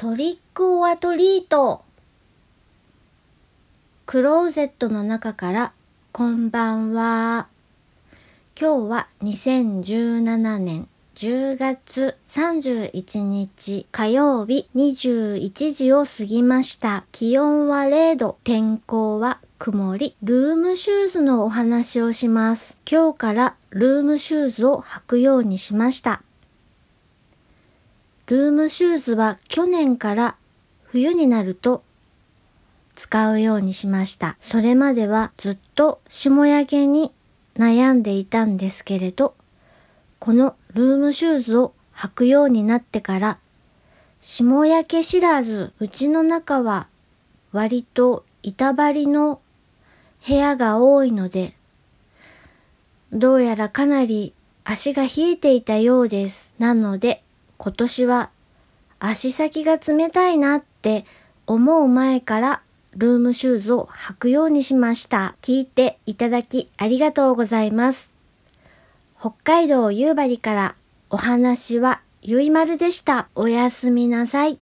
トリックオアトリート。クローゼットの中からこんばんは。今日は2017年10月31日火曜日21時を過ぎました。気温は0度天候は曇りルームシューズのお話をします。今日からルームシューズを履くようにしました。ルームシューズは去年から冬になると使うようにしました。それまではずっと霜焼けに悩んでいたんですけれど、このルームシューズを履くようになってから、霜焼け知らず、うちの中は割と板張りの部屋が多いので、どうやらかなり足が冷えていたようです。なので、今年は足先が冷たいなって思う前からルームシューズを履くようにしました。聞いていただきありがとうございます。北海道夕張からお話はゆいまるでした。おやすみなさい。